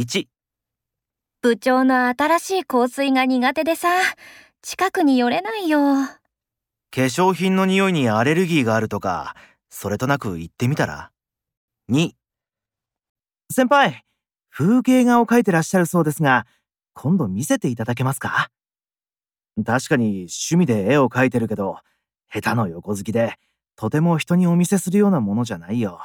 1、部長の新しい香水が苦手でさ、近くに寄れないよ。化粧品の匂いにアレルギーがあるとか、それとなく言ってみたら ?2、先輩、風景画を描いてらっしゃるそうですが、今度見せていただけますか？確かに趣味で絵を描いてるけど、下手の横好きで、とても人にお見せするようなものじゃないよ。